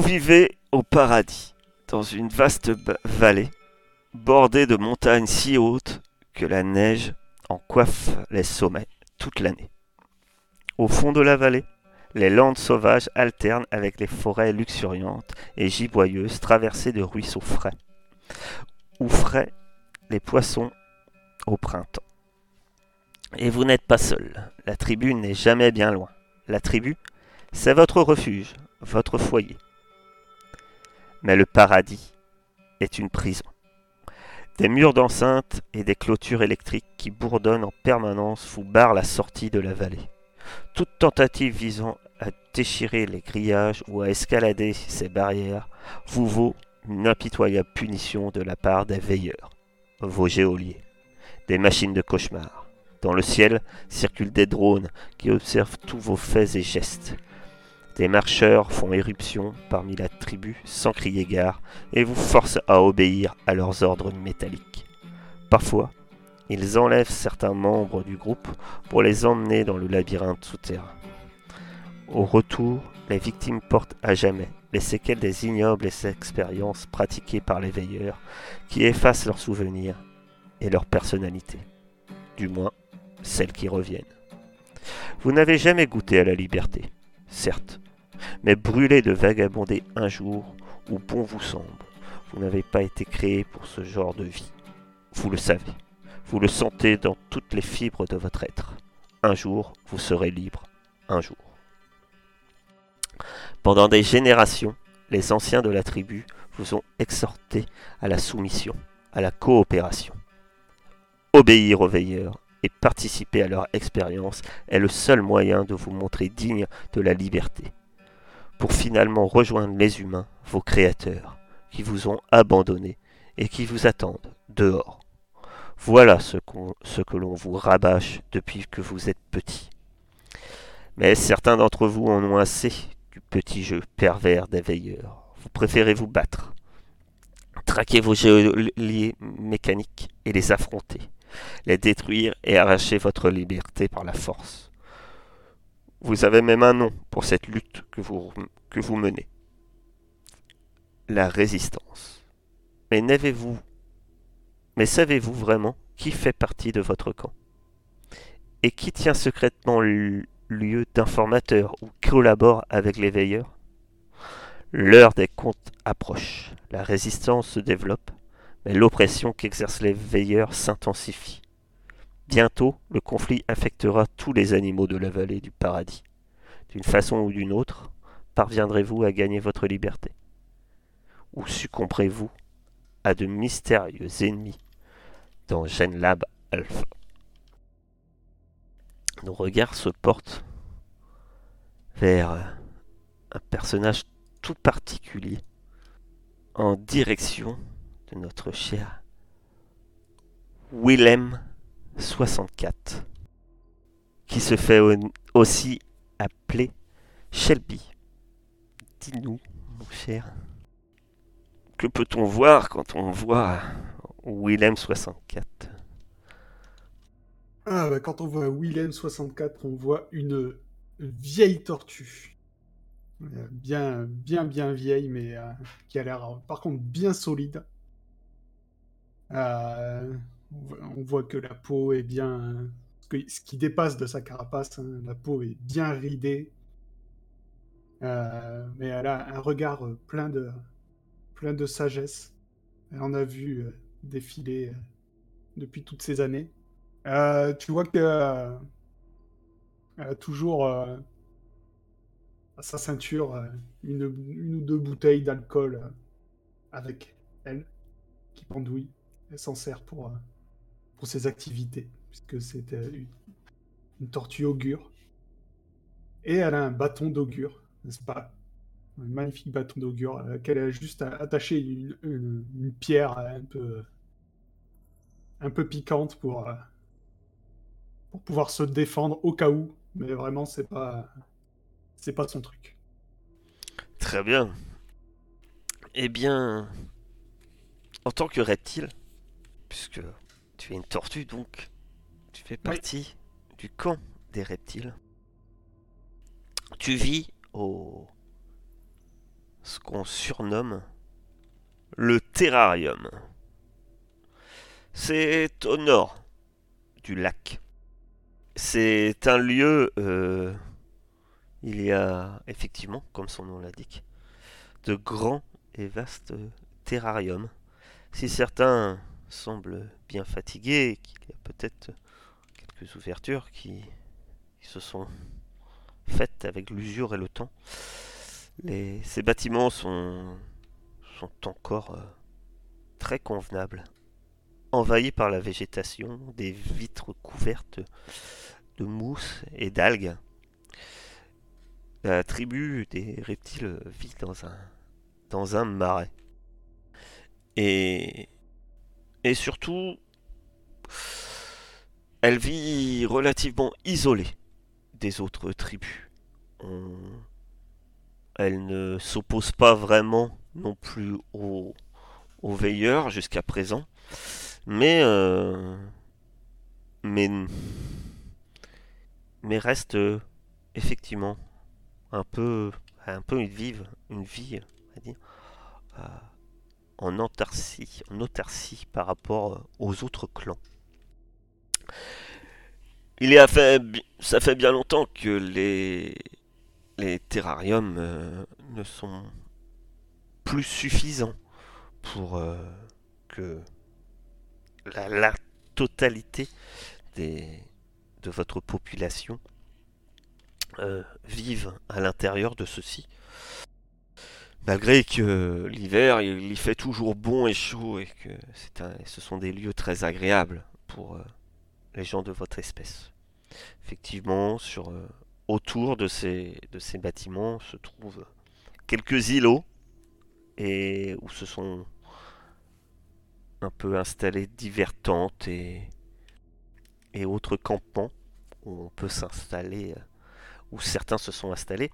Vous vivez au paradis, dans une vaste vallée, bordée de montagnes si hautes que la neige en coiffe les sommets toute l'année. Au fond de la vallée, les landes sauvages alternent avec les forêts luxuriantes et giboyeuses traversées de ruisseaux frais, où frais les poissons au printemps. Et vous n'êtes pas seul, la tribu n'est jamais bien loin. La tribu, c'est votre refuge, votre foyer. Mais le paradis est une prison. Des murs d'enceinte et des clôtures électriques qui bourdonnent en permanence vous barrent la sortie de la vallée. Toute tentative visant à déchirer les grillages ou à escalader ces barrières vous vaut une impitoyable punition de la part des veilleurs, vos géoliers, des machines de cauchemar. Dans le ciel circulent des drones qui observent tous vos faits et gestes. Des marcheurs font éruption parmi la tribu sans crier gare et vous forcent à obéir à leurs ordres métalliques. Parfois, ils enlèvent certains membres du groupe pour les emmener dans le labyrinthe souterrain. Au retour, les victimes portent à jamais les séquelles des ignobles expériences pratiquées par les veilleurs qui effacent leurs souvenirs et leur personnalité. Du moins, celles qui reviennent. Vous n'avez jamais goûté à la liberté, certes, mais brûlé de vagabonder un jour où bon vous semble, vous n'avez pas été créé pour ce genre de vie. Vous le savez, vous le sentez dans toutes les fibres de votre être. Un jour, vous serez libre, un jour. Pendant des générations, les anciens de la tribu vous ont exhorté à la soumission, à la coopération. Obéir aux veilleurs et participer à leur expérience est le seul moyen de vous montrer digne de la liberté, pour finalement rejoindre les humains, vos créateurs, qui vous ont abandonné et qui vous attendent dehors. Voilà ce, que l'on vous rabâche depuis que vous êtes petit. Mais certains d'entre vous en ont assez du petit jeu pervers des veilleurs. Vous préférez vous battre, traquer vos géoliers mécaniques et les affronter, les détruire et arracher votre liberté par la force. Vous avez même un nom pour cette lutte que vous, menez. La résistance. Mais n'avez-vous mais savez-vous vraiment qui fait partie de votre camp? Et qui tient secrètement lieu d'informateur ou collabore avec les veilleurs? L'heure des comptes approche. La résistance se développe, mais l'oppression qu'exercent les veilleurs s'intensifie. Bientôt, le conflit affectera tous les animaux de la vallée du paradis. D'une façon ou d'une autre, parviendrez-vous à gagner votre liberté Ou succomberez-vous à de mystérieux ennemis dans GenLab Alpha? Nos regards se portent vers un personnage tout particulier en direction de notre cher Willem 64 qui se fait au- aussi appeler Shelby. Dis-nous, mon cher, que peut-on voir quand on voit Willem 64 Ah, bah, quand on voit Willem 64, on voit une vieille tortue. Euh, Bien, bien, bien vieille, mais euh, qui a l'air, euh, par contre, bien solide. On voit- que la peau est bien. Ce, qui dépasse de sa carapace, hein, la peau est bien ridée. Euh, mais elle a un regard euh, plein de, plein de sagesse. Elle en a vu euh, défiler depuis toutes ces années. Tu vois que euh, elle a toujours à sa ceinture une, ou deux bouteilles d'alcool avec elle qui pendouille. Elle s'en sert pour, pour ses activités, puisque euh, une, tortue augure. Et elle a un bâton d'augure, n'est-ce pas? Un magnifique bâton d'augure à laquelle elle a juste attaché une, pierre euh, un peu, un peu piquante pour, euh, pour pouvoir se défendre au cas où. Mais vraiment, c'est pas, c'est pas son truc. Très bien. Eh bien, en tant que reptile, puisque tu es une tortue donc, tu fais partie du camp des reptiles. Tu vis au ce qu'on surnomme le terrarium. C'est au nord du lac. C'est un lieu, euh, il y a effectivement, comme son nom l'indique, de grands et vastes terrariums. Si certains semblent bien fatigués, qu'il y a peut-être quelques ouvertures qui, se sont faites avec l'usure et le temps, ces bâtiments sont, sont encore euh, très convenables, envahis par la végétation, des vitres couvertes de mousse et d'algues. La tribu des reptiles vit dans un, dans un marais. Et, et surtout, elle vit relativement isolée des autres tribus. Elle ne s'oppose pas vraiment non plus aux, veilleurs jusqu'à présent, mais, euh, mais, mais reste effectivement un peu, un peu une, vive, une vie, on dire, euh, en autarcie, en par rapport aux autres clans. Il y a fait, ça fait bien longtemps que les, les terrariums euh, ne sont plus suffisants pour euh, que la, totalité des, de votre population euh, vive à l'intérieur de ceux-ci. Malgré que l'hiver, il fait toujours bon et chaud et que un, ce sont des lieux très agréables pour les gens de votre espèce. Effectivement, sur, euh, autour de ces, de ces bâtiments se trouvent quelques îlots et où se sont un peu installés divers tentes et, et autres campements où on peut s'installer, euh, où certains se sont installés.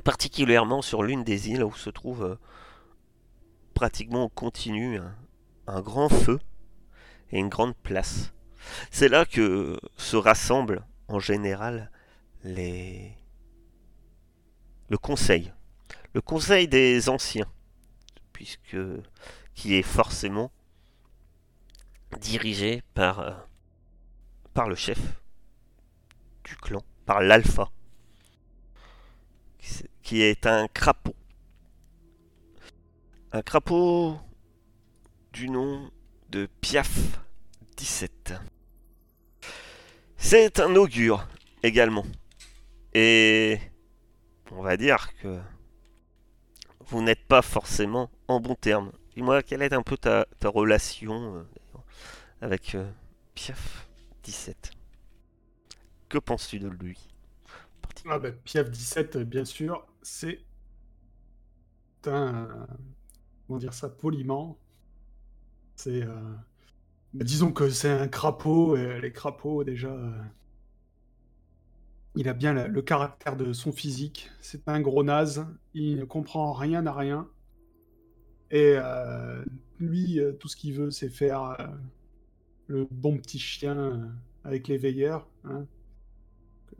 Particulièrement sur l'une des îles où se trouve euh, pratiquement continu un grand feu et une grande place. C'est là que se rassemblent en général les... le conseil. Le conseil des anciens, puisque qui est forcément dirigé par, euh, par le chef du clan, par l'alpha, qui est un crapaud. Un crapaud du nom de Piaf 17. C'est un augure également. Et on va dire que vous n'êtes pas forcément en bon terme. Dis-moi, quelle est un peu ta, relation euh, avec euh, Piaf 17 Que penses-tu de lui? Ah ben, Piaf 17, bien sûr, c'est un. Comment dire ça poliment C'est. Euh, bah, disons que c'est un crapaud, et les crapauds, déjà. Euh, il a bien le caractère de son physique. C'est un gros naze. Il ne comprend rien à rien. Et euh, lui, euh, tout ce qu'il veut, c'est faire le bon petit chien avec les veilleurs. Hein.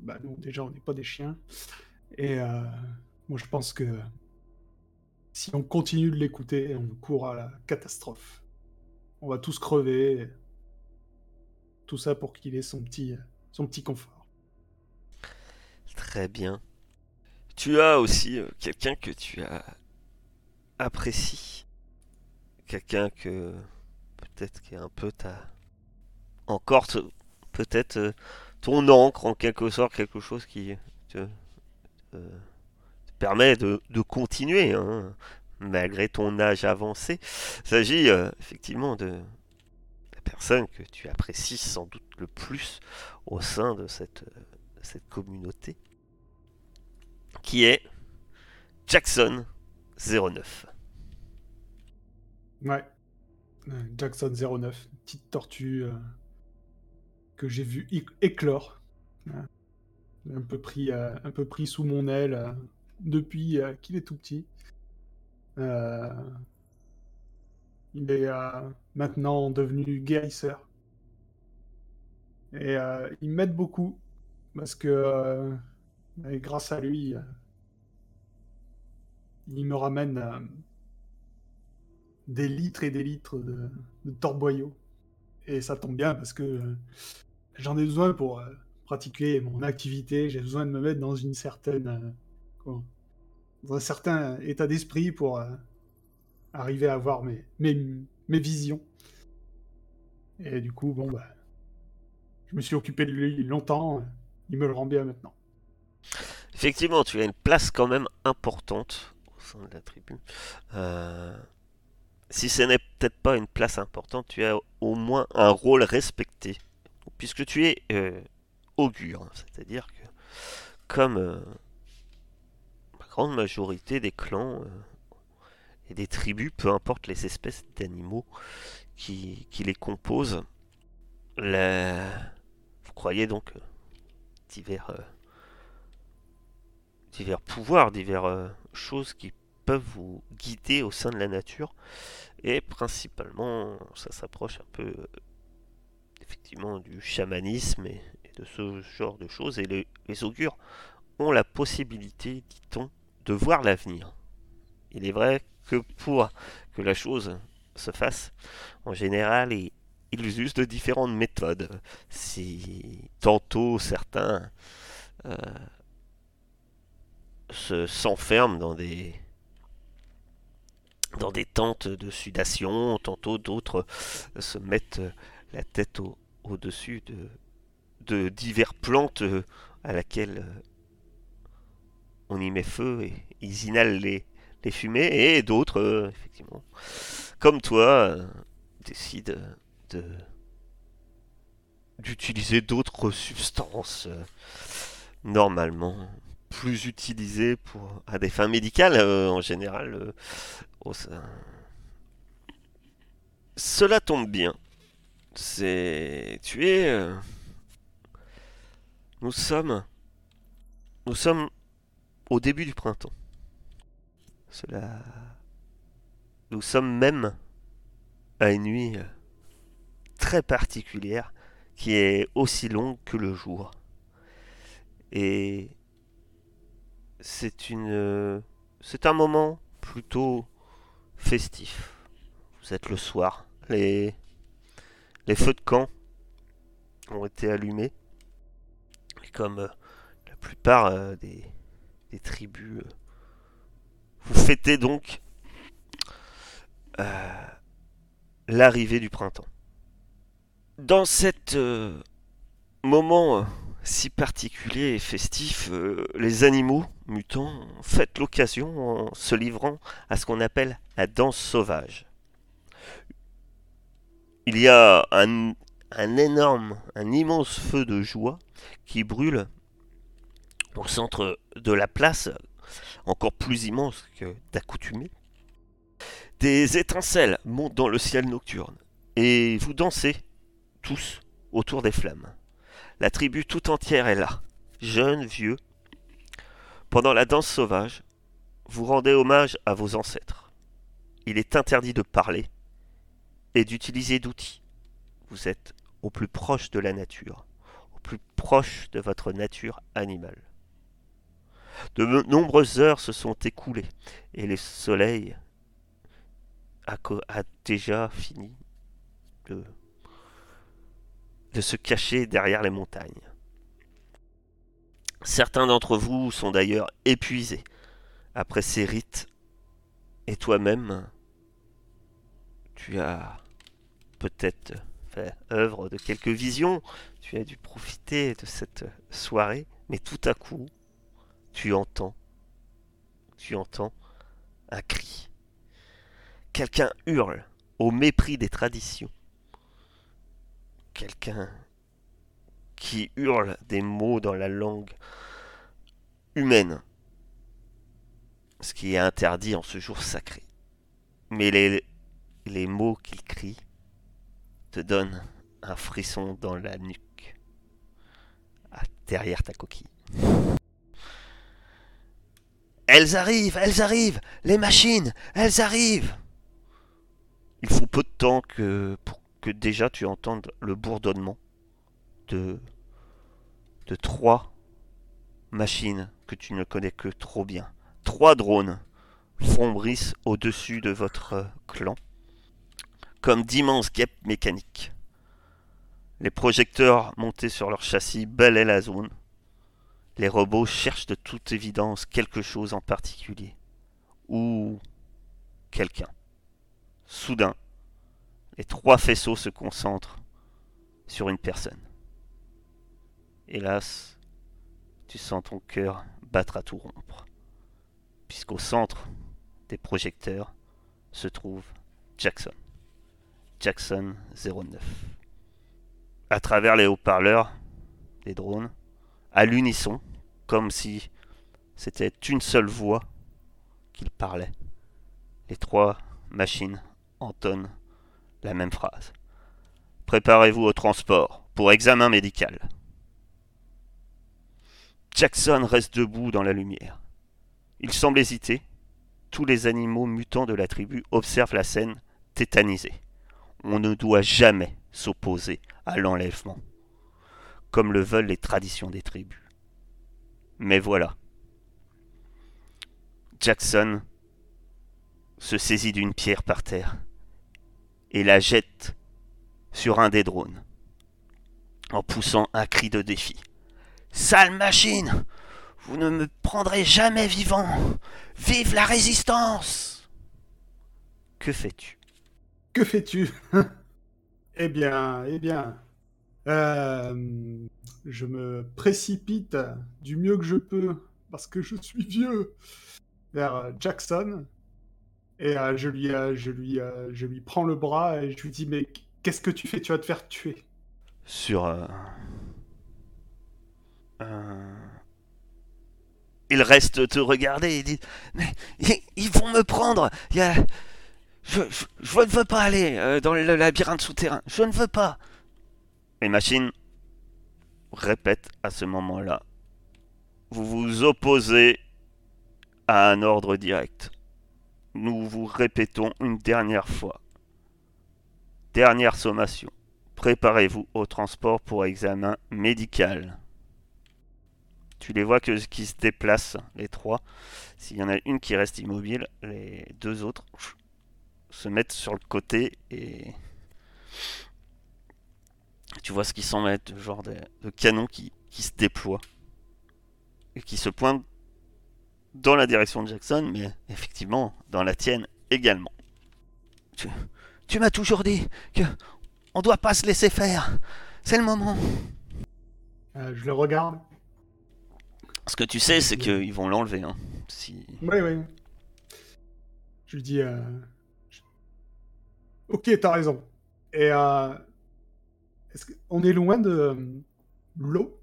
Bah, nous, déjà, on n'est pas des chiens. Et moi, je pense que si on continue de l'écouter, on court à la catastrophe on va tous crever. Tout ça pour qu'il ait son petit, son petit confort. Très bien. Tu as aussi euh, quelqu'un que tu as apprécié. Quelqu'un que peut-être qui est un peu ta... Encore peut-être euh, ton encre en quelque sorte, quelque chose qui te, permet de, continuer. Hein malgré ton âge avancé. Il s'agit euh, effectivement de la personne que tu apprécies sans doute le plus au sein de cette, euh, communauté, qui est Jackson 09. Ouais, euh, Jackson 09, petite tortue que j'ai vu éclore. Un peu pris, un peu pris sous mon aile depuis qu'il est tout petit. Euh, il est euh, maintenant devenu guérisseur. Et euh, il m'aide beaucoup parce que grâce à lui, il me ramène euh, des litres et des litres de, de torboyaux. Et ça tombe bien parce que euh, j'en ai besoin pour euh, pratiquer mon activité. J'ai besoin de me mettre dans une certaine, euh, dans un certain état d'esprit pour euh, arriver à avoir mes, mes, mes visions. Et du coup, bon, bah, je me suis occupé de lui longtemps. Il me le rend bien maintenant. Effectivement, tu as une place quand même importante au sein de la tribu. Si ce n'est peut-être pas une place importante, tu as au moins un rôle respecté. Puisque tu es euh, augure, c'est-à-dire que comme euh, la grande majorité des clans euh, et des tribus, peu importe les espèces d'animaux qui, les composent, vous croyez donc divers divers pouvoirs, divers choses qui peuvent vous guider au sein de la nature. Et principalement, ça s'approche un peu effectivement du chamanisme et, de ce genre de choses. Et les, augures ont la possibilité, dit-on, de voir l'avenir. Il est vrai que pour que la chose se fasse, en général, ils, usent de différentes méthodes. Si tantôt certains euh, se s'enferment dans des dans des tentes de sudation, tantôt d'autres se mettent la tête au, au-dessus de, de divers plantes euh, à laquelle euh, on y met feu et ils inhalent les, fumées et d'autres, euh, effectivement, comme toi, décident de d'utiliser d'autres substances normalement plus utilisées pour à des fins médicales en général Cela tombe bien. C'est tu es euh, nous sommes nous sommes au début du printemps. Cela nous sommes même à une nuit euh, très particulière qui est aussi longue que le jour. Et c'est une euh, c'est un moment plutôt festif. Vous êtes le soir, les les feux de camp ont été allumés. Et comme euh, la plupart euh, des, tribus, euh, vous fêtez donc l'arrivée du printemps. Dans cet moment si particulier et festif, les animaux mutants fêtent l'occasion en se livrant à ce qu'on appelle la danse sauvage. Il y a un, énorme, un immense feu de joie qui brûle au centre de la place, encore plus immense que d'accoutumée. Des étincelles montent dans le ciel nocturne et vous dansez tous autour des flammes. La tribu tout entière est là, jeunes, vieux. Pendant la danse sauvage, vous rendez hommage à vos ancêtres. Il est interdit de parler et d'utiliser d'outils. Vous êtes au plus proche de la nature, au plus proche de votre nature animale. De nombreuses heures se sont écoulées et le soleil a, déjà fini de se cacher derrière les montagnes. Certains d'entre vous sont d'ailleurs épuisés après ces rites et toi-même, tu as peut-être fait œuvre de quelques visions, tu as dû profiter de cette soirée, mais tout à coup, tu entends, tu entends un cri. Quelqu'un hurle au mépris des traditions. Quelqu'un qui hurle des mots dans la langue humaine, ce qui est interdit en ce jour sacré. Mais les, les mots qu'il crie te donnent un frisson dans la nuque, à- derrière ta coquille. Elles arrivent, elles arrivent, les machines, elles arrivent. Il faut peu de temps que pour que déjà tu entendes le bourdonnement de de trois machines que tu ne connais que trop bien. Trois drones fombrissent au-dessus de votre clan, comme d'immenses guêpes mécaniques. Les projecteurs montés sur leur châssis balaient la zone. Les robots cherchent de toute évidence quelque chose en particulier. Ou quelqu'un. Soudain, les trois faisceaux se concentrent sur une personne. Hélas, tu sens ton cœur battre à tout rompre, puisqu'au centre des projecteurs se trouve Jackson. Jackson 09. À travers les haut-parleurs des drones, à l'unisson, comme si c'était une seule voix qu'il parlait, les trois machines entonnent la même phrase. Préparez-vous au transport pour examen médical. Jackson reste debout dans la lumière. Il semble hésiter. Tous les animaux mutants de la tribu observent la scène tétanisés. On ne doit jamais s'opposer à l'enlèvement, comme le veulent les traditions des tribus. Mais voilà. Jackson se saisit d'une pierre par terre et la jette sur un des drones, en poussant un cri de défi. Sale machine Vous ne me prendrez jamais vivant Vive la résistance Que fais-tu? Que fais-tu Eh bien, eh bien. Euh, je me précipite du mieux que je peux, parce que je suis vieux, vers Jackson. Et euh, je, lui, euh, je, lui, prends le bras et je lui dis Mais qu'est-ce que tu fais? Tu vas te faire tuer. Sur il reste te regarder et dit Mais ils vont me prendre Il. Je, ne veux pas aller euh, dans le labyrinthe souterrain. Je ne veux pas. Les machines répètent à ce moment-là Vous vous opposez à un ordre direct. Nous vous répétons une dernière fois. Dernière sommation. Préparez-vous au transport pour examen médical. Tu les vois que, qui se déplacent, les trois. S'il y en a une qui reste immobile, les deux autres se mettent sur le côté et tu vois ce qui semble être genre de, canon qui, qui, se déploie et qui se pointe dans la direction de Jackson, mais effectivement dans la tienne également. Tu, tu m'as toujours dit que on doit pas se laisser faire. C'est le moment. Euh, je le regarde. Ce que tu sais, c'est qu'ils vont l'enlever. Hein, si... Oui, oui. Je lui dis. Euh... Ok, t'as raison. Et. Euh... Est-ce qu'on est loin de euh, l'eau?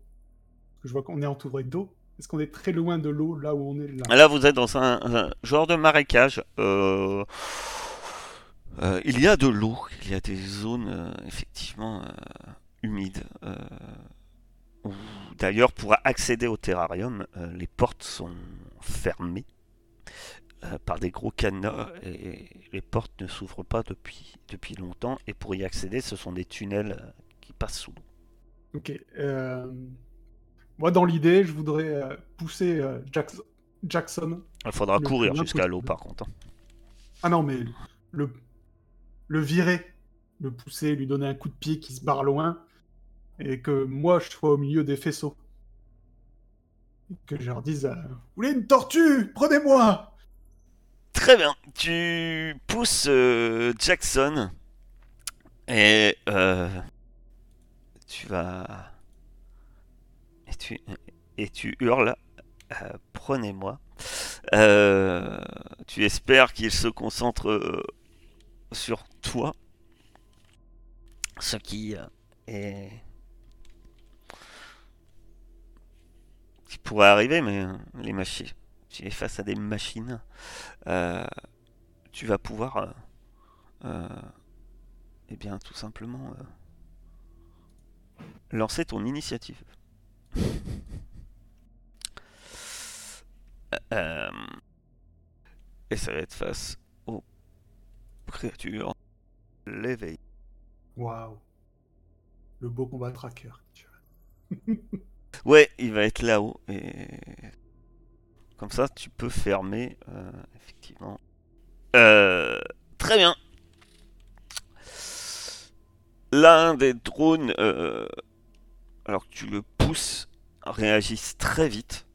Que je vois qu'on est entouré d'eau. Est-ce qu'on est très loin de l'eau là où on est là? Là, vous êtes dans un, genre de marécage. Euh, il y a de l'eau. Il y a des zones effectivement humides. D'ailleurs, pour accéder au terrarium, les portes sont fermées euh, par des gros cadenas et les portes ne s'ouvrent pas depuis, depuis longtemps. Et pour y accéder, ce sont des tunnels euh, qui passent sous l'eau. Ok. Moi, dans l'idée, je voudrais pousser Jackson. Il faudra courir jusqu'à l'eau, par contre. Hein. Ah non, mais le, le virer, le pousser, lui donner un coup de pied qui se barre loin et que moi je sois au milieu des faisceaux. que je leur dise euh, Vous voulez une tortue? Prenez-moi Très bien. Tu pousses euh, Jackson et euh, tu vas. Et tu, et tu hurles Prenez-moi. tu espères qu'il se concentre sur toi. Ce qui est qui pourrait arriver, mais euh, les machines, tu es face à des machines, euh, tu vas pouvoir, euh, eh bien, tout simplement lancer ton initiative. et ça va être face aux créatures. L'éveil. Waouh. Le beau combat tracker. Ouais, il va être là-haut. Et comme ça, tu peux fermer, euh, effectivement. Euh, très bien. L'un des drones, euh, alors que tu le pousses, réagissent très vite.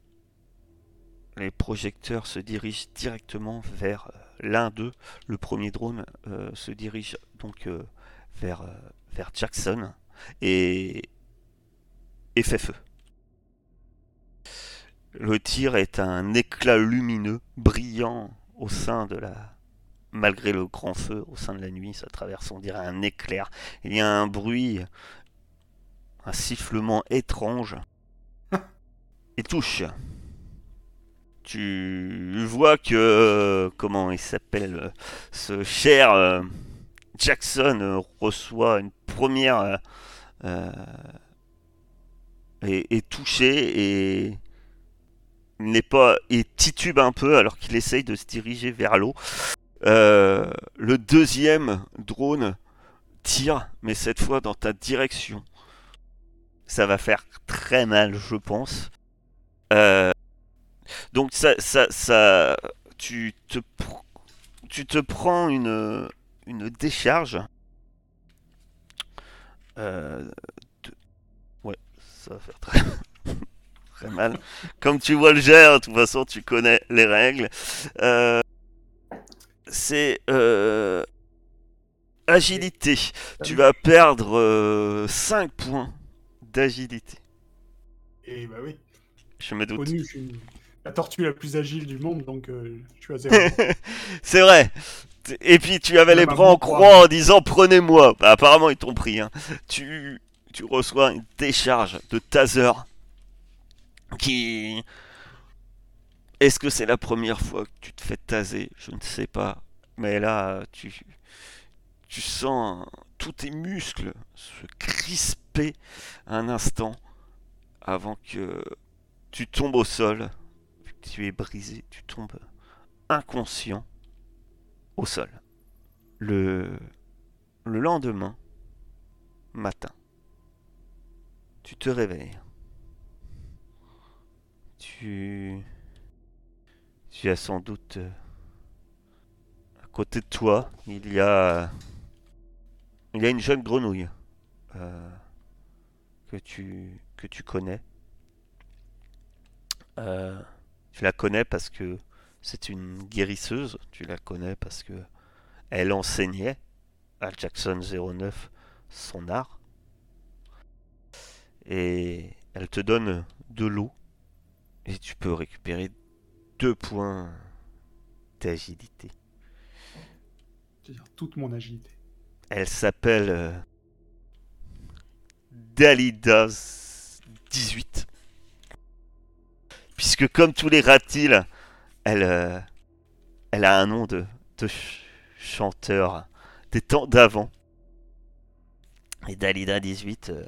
Les projecteurs se dirigent directement vers l'un d'eux. Le premier drone se dirige donc vers, vers Jackson et, et fait feu. Le tir est un éclat lumineux, brillant au sein de la... Malgré le grand feu au sein de la nuit, ça traverse, on dirait un éclair. Il y a un bruit, un sifflement étrange. Et touche. Tu vois que... Comment il s'appelle Ce cher euh, Jackson euh, reçoit une première... euh, euh, est, est touché et n'est pas et titube un peu alors qu'il essaye de se diriger vers l'eau. Euh, le deuxième drone tire, mais cette fois dans ta direction. Ça va faire très mal, je pense. Euh, donc ça, ça, ça, tu te, tu te prends une, une décharge. Euh, Ouais, ça va faire très, très mal. Comme tu vois le jet, de toute façon, tu connais les règles. Euh, c'est euh, agilité. Tu vas perdre 5 points d'agilité. Et bah oui, Je me doute. connu, je suis la tortue la plus agile du monde, donc euh, je suis à zéro. C'est vrai. Et puis tu avais les bras en croix en disant prenez-moi. Bah, apparemment ils t'ont pris. hein. Tu, tu reçois une décharge de taser Est-ce que c'est la première fois que tu te fais taser? Je ne sais pas. Mais là, tu, tu sens tous tes muscles se crisper un instant avant que tu tombes au sol. Tu es brisé, tu tombes inconscient au sol. Le, le lendemain matin, tu te réveilles. Tu, tu as sans doute euh, à côté de toi, il y a, il y a une jeune grenouille euh, que tu, que tu connais. Euh, tu la connais parce que c'est une guérisseuse, tu la connais parce que elle enseignait à Jackson 09 son art. Et elle te donne de l'eau et tu peux récupérer deux points d'agilité. C'est-à-dire toute mon agilité. Elle s'appelle euh, Dalidas 18. Puisque comme tous les reptiles, elle, euh, elle a un nom de, de ch- chanteur des temps d'avant. Et Dalida 18, euh,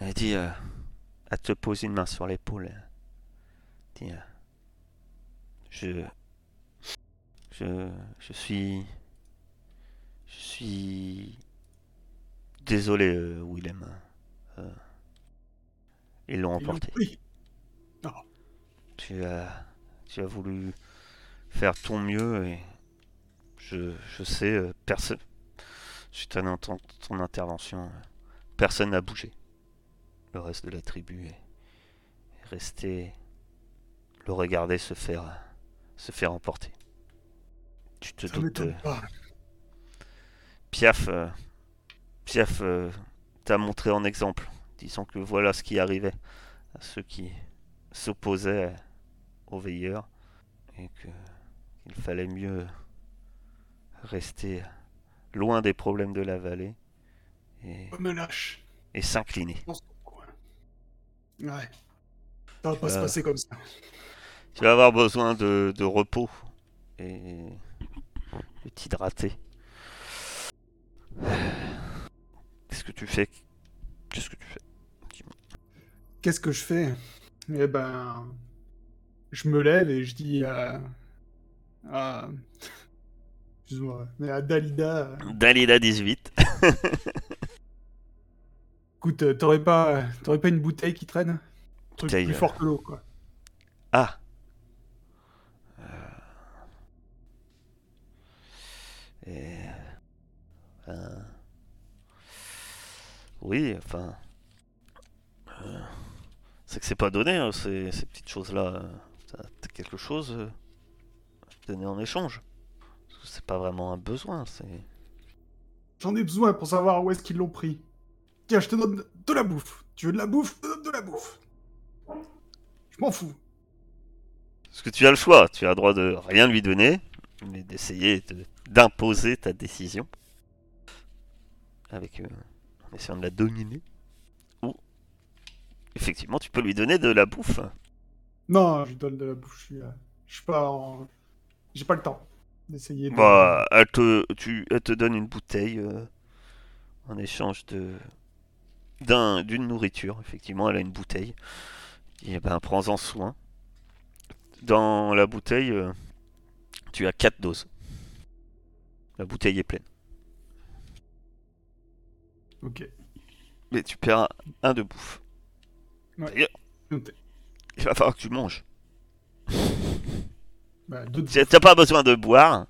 elle dit, te pose une main sur l'épaule. Euh, je, je, je suis, je suis désolé, euh, Willem. Euh, ils l'ont emporté. Tu as, tu as voulu faire ton mieux et je, je sais, euh, personne, suite à ton, ton intervention, personne n'a bougé. Le reste de la tribu est, est resté le regarder se faire, se faire emporter. Tu te Ça doutes, pas. Piaf, euh, Piaf euh, t'a montré en exemple, disant que voilà ce qui arrivait à ceux qui s'opposaient aux veilleurs et que il fallait mieux rester loin des problèmes de la vallée et, Pas me lâche. et s'incliner. Ouais. Ça va pas se Euh. passer comme ça. Tu vas avoir besoin de, de repos et de t'hydrater. Qu'est-ce que tu fais? Qu'est-ce que tu fais? Qu'est-ce que je fais? Eh ben, je me lève et je dis à, à, excuse-moi, mais à Dalida, euh, Dalida 18. écoute, euh, t'aurais pas, t'aurais pas une bouteille qui traîne truc Bouteille, plus euh. fort que l'eau, quoi. Ah Euh. Et... euh, Oui, enfin... euh, C'est que c'est pas donné, hein, ces, ces petites choses-là. euh, T'as quelque chose euh, donner en échange. Parce que c'est pas vraiment un besoin, c'est... J'en ai besoin pour savoir où est-ce qu'ils l'ont pris. Tiens, je te donne de la bouffe. Tu veux de la bouffe Je te donne de la bouffe. Je m'en fous. Parce que tu as le choix, tu as le droit de rien lui donner, mais d'essayer de- d'imposer ta décision. Avec, euh, en essayant de la dominer. Ou, effectivement, tu peux lui donner de la bouffe. Non, je lui donne de la bouffe. Je suis, euh, je suis pas en... J'ai pas le temps d'essayer de... Bah, elle te, tu, elle te donne une bouteille euh, en échange de d'un d'une nourriture. Effectivement, elle a une bouteille. Et ben, prends-en soin. Dans la bouteille, euh, tu as 4 doses. La bouteille est pleine. Ok. Mais tu perds un de bouffe. Ouais. D'ailleurs, il va falloir que tu manges. Bah, Tu n'as pas besoin de boire,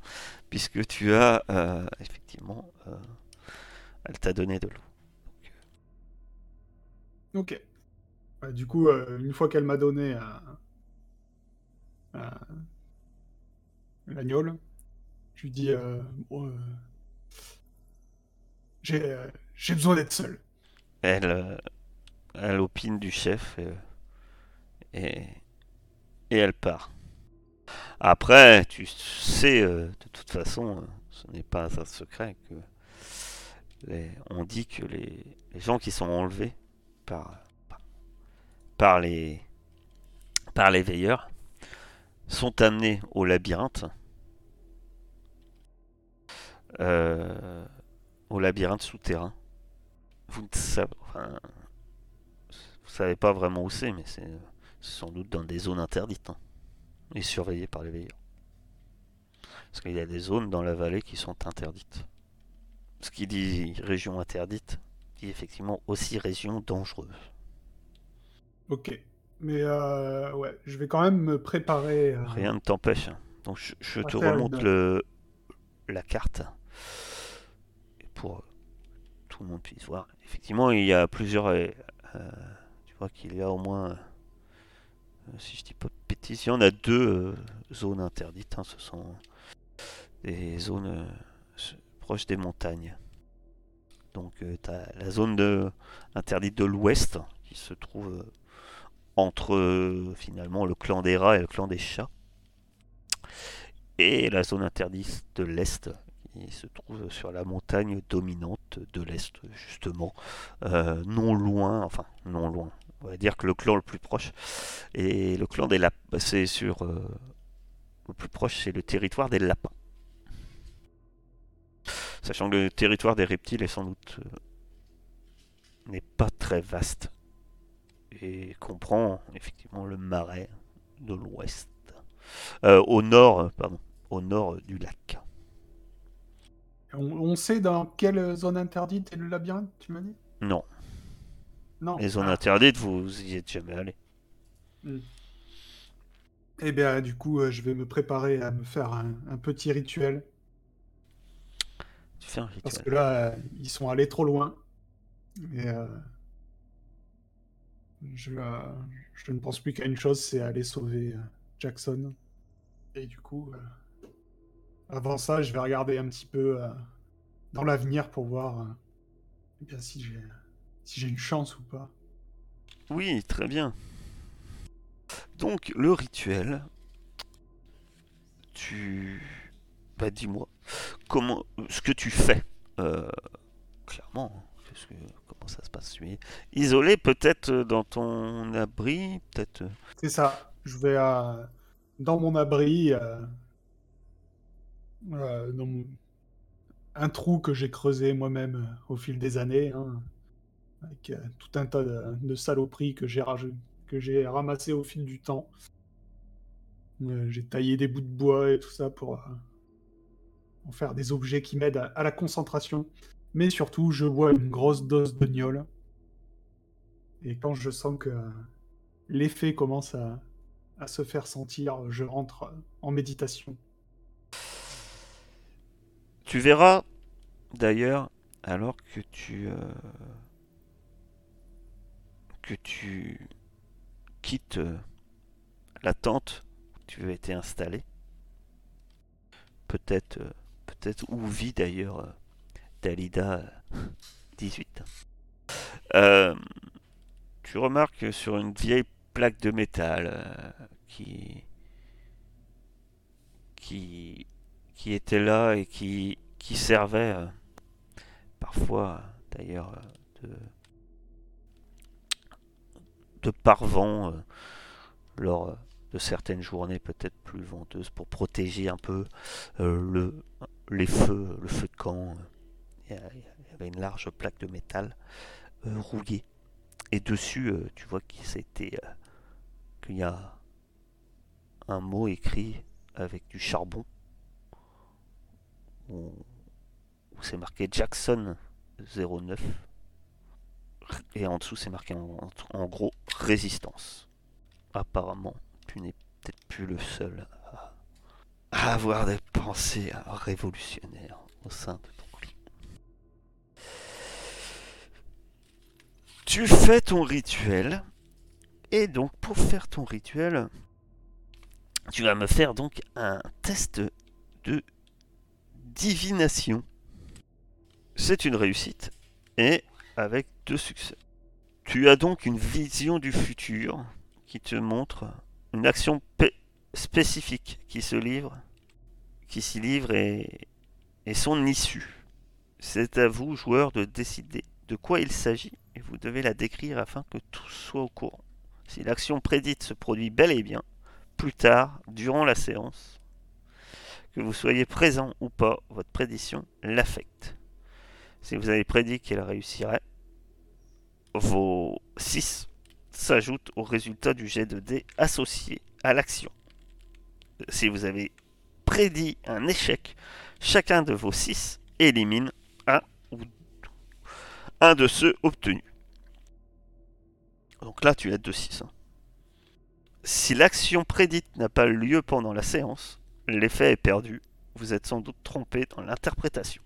puisque tu as, euh, effectivement, euh, elle t'a donné de l'eau. Ok. Bah, du coup, euh, une fois qu'elle m'a donné un... un- l'agneau, je lui dis euh, Bon, euh, j'ai euh, j'ai besoin d'être seul. Elle, euh, elle opine du chef et, et, et elle part. Après, tu sais, euh, de toute façon, euh, ce n'est pas un secret que les- on dit que les, les gens qui sont enlevés par, les par les veilleurs sont amenés au labyrinthe euh, au labyrinthe souterrain vous ne savez, pas vraiment où c'est, mais c'est c'est sans doute dans des zones interdites hein, et surveillées par les veilleurs. Parce qu'il y a des zones dans la vallée qui sont interdites. Ce qui dit région interdite dit effectivement aussi région dangereuse. Ok. Mais euh, ouais, je vais quand même me préparer. euh, Rien ne t'empêche. Donc je, te remonte une- le, la carte pour que tout le monde puisse voir. Effectivement, il y a plusieurs. euh, euh, tu vois qu'il y a au moins, euh, si je dis pas de bêtises, il y en a deux euh, zones interdites. hein. Ce sont des zones euh, proches des montagnes. Donc tu as la zone de, interdite de l'ouest qui se trouve euh, entre euh, finalement le clan des rats et le clan des chats. Et la zone interdite de l'Est, qui se trouve sur la montagne dominante de l'Est, justement, euh, non loin, enfin, non loin, on va dire que le clan le plus proche, et le clan des lapins, c'est sur, euh, le plus proche, c'est le territoire des lapins. Sachant que le territoire des reptiles est sans doute, euh, n'est pas très vaste, et comprend effectivement le marais de l'Ouest. Euh, au nord, pardon, au nord du lac. On, on sait dans quelle zone interdite est le labyrinthe, tu m'as dit? Non, Non. les zones interdites, vous y êtes jamais allé. Eh bien, du coup, euh, je vais me préparer à me faire un, un petit rituel. Tu fais un Parce que là, euh, ils sont allés trop loin. Et euh, je, euh, je ne pense plus qu'à une chose, c'est aller sauver euh, Jackson. Et du coup, euh, avant ça, je vais regarder un petit peu dans l'avenir pour voir eh bien, si j'ai si j'ai une chance ou pas. Oui, très bien. Donc, le rituel, tu... Bah, dis-moi, comment... Ce que tu fais, euh, clairement, comment ça se passe? Isolé peut-être euh, dans ton abri, peut-être... euh, C'est ça. Je vais euh, dans mon abri, un trou que j'ai creusé moi-même au fil des années, hein, avec tout un tas de, saloperies que j'ai raj- que j'ai ramassées au fil du temps. J'ai taillé des bouts de bois et tout ça pour en faire des objets qui m'aident à, la concentration. Mais surtout, je bois une grosse dose de gnôle. Et quand je sens que l'effet commence à, se faire sentir. Je rentre en méditation. Tu verras d'ailleurs, alors que tu euh, que tu quittes euh, la tente où tu été installé, peut-être euh, peut-être où vit d'ailleurs euh, Dalida euh, 18. Euh, tu remarques sur une vieille plaque de métal euh, qui était là et qui qui servait euh, parfois d'ailleurs euh, de de parvent euh, lors euh, de certaines journées peut-être plus venteuses pour protéger un peu euh, le les feux le feu de camp il y a- il y avait une large plaque de métal euh, rouillée et dessus euh, tu vois qu'il euh, qu'il y a un mot écrit avec du charbon où, où c'est marqué Jackson 09 et en dessous c'est marqué en, en gros résistance. Apparemment, tu n'es peut-être plus le seul avoir des pensées révolutionnaires au sein de ton clan. Tu fais ton rituel et donc pour faire ton rituel, tu vas me faire donc un test de divination. C'est une réussite et avec deux succès. Tu as donc une vision du futur qui te montre une action spécifique qui se livre, qui s'y livre et, son issue. C'est à vous, joueurs, de décider de quoi il s'agit et vous devez la décrire afin que tout soit au courant. Si l'action prédite se produit bel et bien, plus tard, durant la séance, que vous soyez présent ou pas, votre prédiction l'affecte. Si vous avez prédit qu'elle réussirait, vos 6 s'ajoutent au résultat du jet de dés associé à l'action. Si vous avez prédit un échec, chacun de vos 6 élimine un ou un de ceux obtenus. Donc là, tu as 2 6. hein. Si l'action prédite n'a pas lieu pendant la séance, l'effet est perdu. Vous êtes sans doute trompé dans l'interprétation.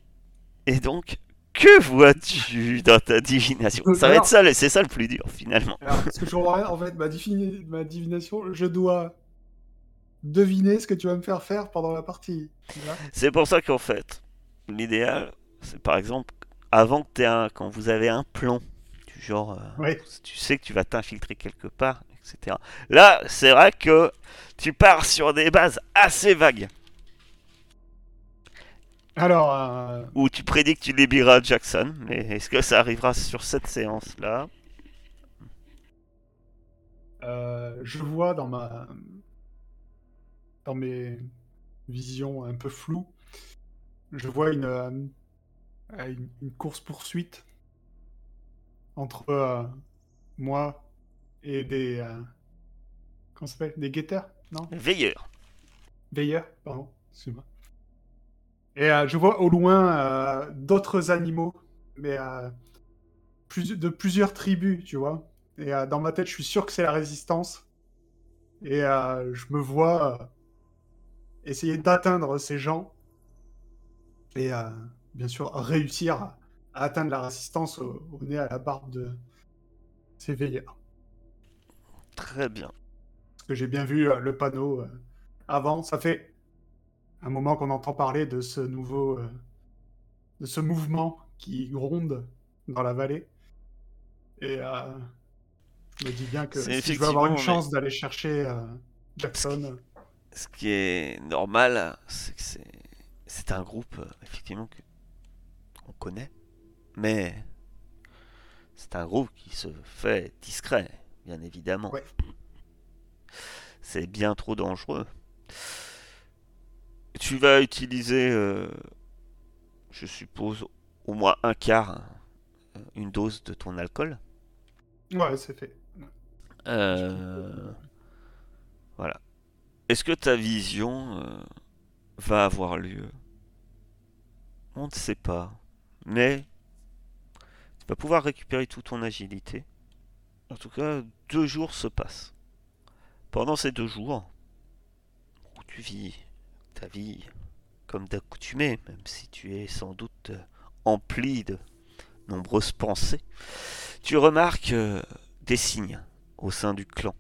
Et donc, que vois-tu dans ta divination? Ça va être ça, c'est ça le plus dur finalement. Alors, parce que je rien, en fait, ma divination, je dois deviner ce que tu vas me faire faire pendant la partie. C'est pour ça qu'en fait, l'idéal, c'est par exemple, avant que tu un, quand vous avez un plan, du genre, euh, Oui. tu sais que tu vas t'infiltrer quelque part, etc. Là, c'est vrai que tu pars sur des bases assez vagues, Alors, euh, où tu prédis que tu libéreras Jackson, mais est-ce que ça arrivera sur cette séance-là? euh, je vois dans ma dans mes visions un peu floues, je vois une, euh, une, une course-poursuite entre euh, moi et des... euh, comment ça s'appelle? Des guetteurs Non? Veilleur. Veilleurs, pardon, excuse-moi. Et euh, je vois au loin euh, d'autres animaux, mais euh, plus- de plusieurs tribus, tu vois? Et euh, dans ma tête, je suis sûr que c'est la résistance. Et euh, je me vois euh, essayer d'atteindre ces gens. Et euh, bien sûr, réussir à, à atteindre la résistance au, au nez à la barbe de ces veilleurs. Très bien. Parce que j'ai bien vu euh, le panneau euh, avant. Ça fait un moment qu'on entend parler de ce nouveau, de ce mouvement qui gronde dans la vallée. Et je me dis bien que si je veux avoir une mais- chance d'aller chercher Jackson, Ce qui est normal, c'est que c'est, un groupe, euh, effectivement, que on connaît, mais c'est un groupe qui se fait discret, bien évidemment. Ouais. C'est bien trop dangereux. Tu vas utiliser, euh, je suppose, au moins un quart, euh, une dose de ton alcool. ouais, c'est fait. Euh, Voilà. Est-ce que ta vision euh, va avoir lieu? On ne sait pas. Mais tu vas pouvoir récupérer toute ton agilité. En tout cas, deux jours se passent. Pendant ces deux jours, où tu vis ta vie comme d'accoutumé, même si tu es sans doute empli de nombreuses pensées, tu remarques euh, des signes au sein du clan.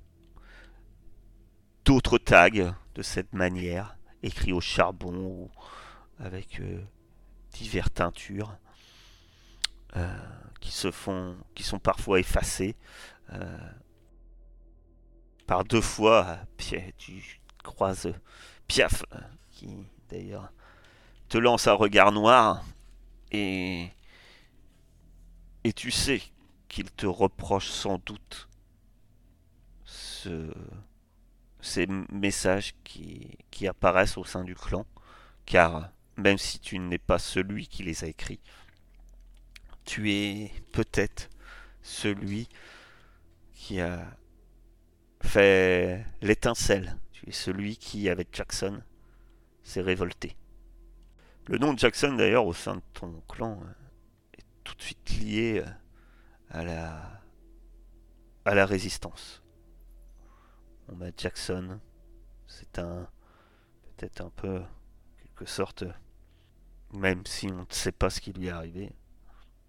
D'autres tags de cette manière, écrits au charbon ou avec euh, diverses teintures, euh, qui se font, qui sont parfois effacés. par deux fois, tu croises Piaf, qui d'ailleurs te lance un regard noir et et tu sais qu'il te reproche sans doute ce, ces messages qui, apparaissent au sein du clan, car même si tu n'es pas celui qui les a écrits, tu es peut-être celui qui a fait l'étincelle. Tu es celui qui, avec Jackson, s'est révolté. Le nom de Jackson, d'ailleurs, au sein de ton clan, est tout de suite lié à la, à la résistance. On met Jackson, c'est un, peut-être un peu, quelque sorte, même si on ne sait pas ce qui lui est arrivé,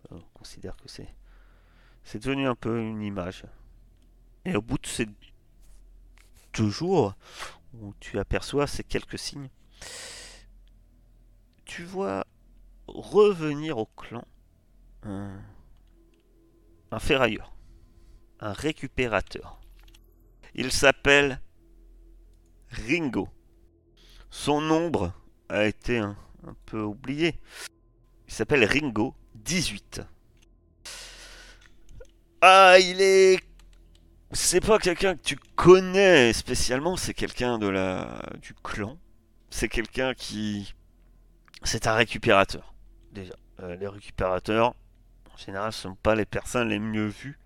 on considère que c'est, c'est devenu un peu une image. Et au bout de ces deux jours où tu aperçois ces quelques signes, tu vois revenir au clan un, un ferrailleur, un récupérateur. Il s'appelle Ringo. Son nombre a été un, peu oublié. Il s'appelle Ringo 18. Ah, il est. C'est pas quelqu'un que tu connais spécialement, c'est quelqu'un de la du clan. C'est quelqu'un qui. C'est un récupérateur. Déjà. Euh, les récupérateurs, en général, ne sont pas les personnes les mieux vues.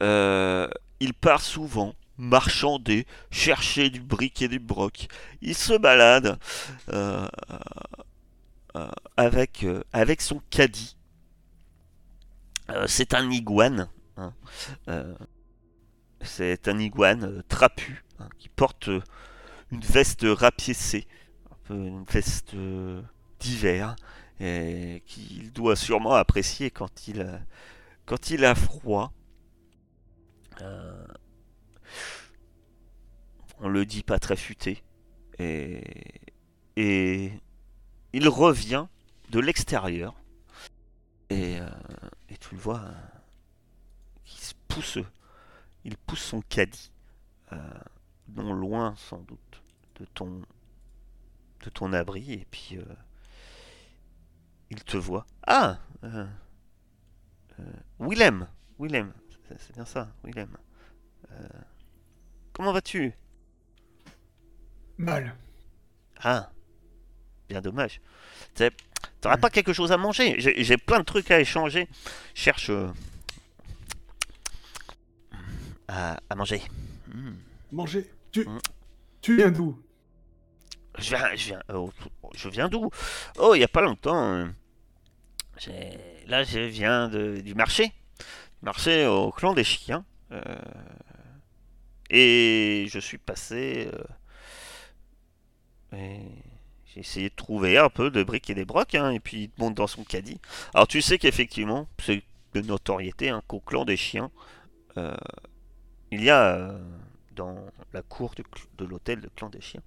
Euh, il part souvent marchander, chercher du brick et du broc. Il se balade euh, euh, avec, euh, avec son caddie. C'est un iguane. hein. C'est un iguane trapu hein, qui porte une veste rapiécée, un peu une veste d'hiver, et qu'il doit sûrement apprécier quand il, quand il a froid. On le dit pas très futé. Et, et il revient de l'extérieur. Et, euh, et tu le vois, euh, qui se pousse, il pousse son caddie, euh, non loin sans doute de ton, de ton abri. Et puis il te voit. Ah, Willem, Willem, c'est bien ça, Willem. Comment vas-tu? Mal. Ah, bien dommage. T'auras pas quelque chose à manger J'ai plein de trucs à échanger. Je Cherche euh, à, à manger. Hmm. Manger. Tu, Mm. tu viens d'où? Je viens, je viens, oh, je viens d'où? Oh, il y a pas longtemps. euh, Là, je viens de- du marché, marché au clan des chiens, euh, et je suis passé. J'ai essayé de trouver un peu de briques et des brocs, hein, et puis il te monte dans son caddie. Alors tu sais qu'effectivement, c'est de notoriété hein, qu'au clan des chiens, euh, il y a euh, dans la cour de l'hôtel de clan des chiens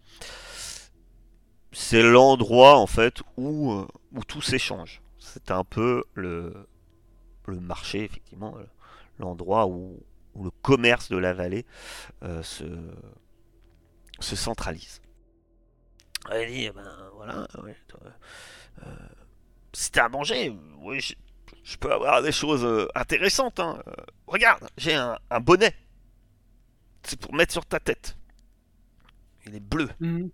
c'est l'endroit en fait où, euh, où tout s'échange. C'est un peu le, le marché, effectivement, l'endroit où, où le commerce de la vallée se, se centralise. Elle dit, eh ben voilà, ouais, toi, euh, si t'as à manger, oui, je, je peux avoir des choses euh, intéressantes. hein. Euh, regarde, j'ai un, un bonnet. C'est pour mettre sur ta tête. Il est bleu. Mhm.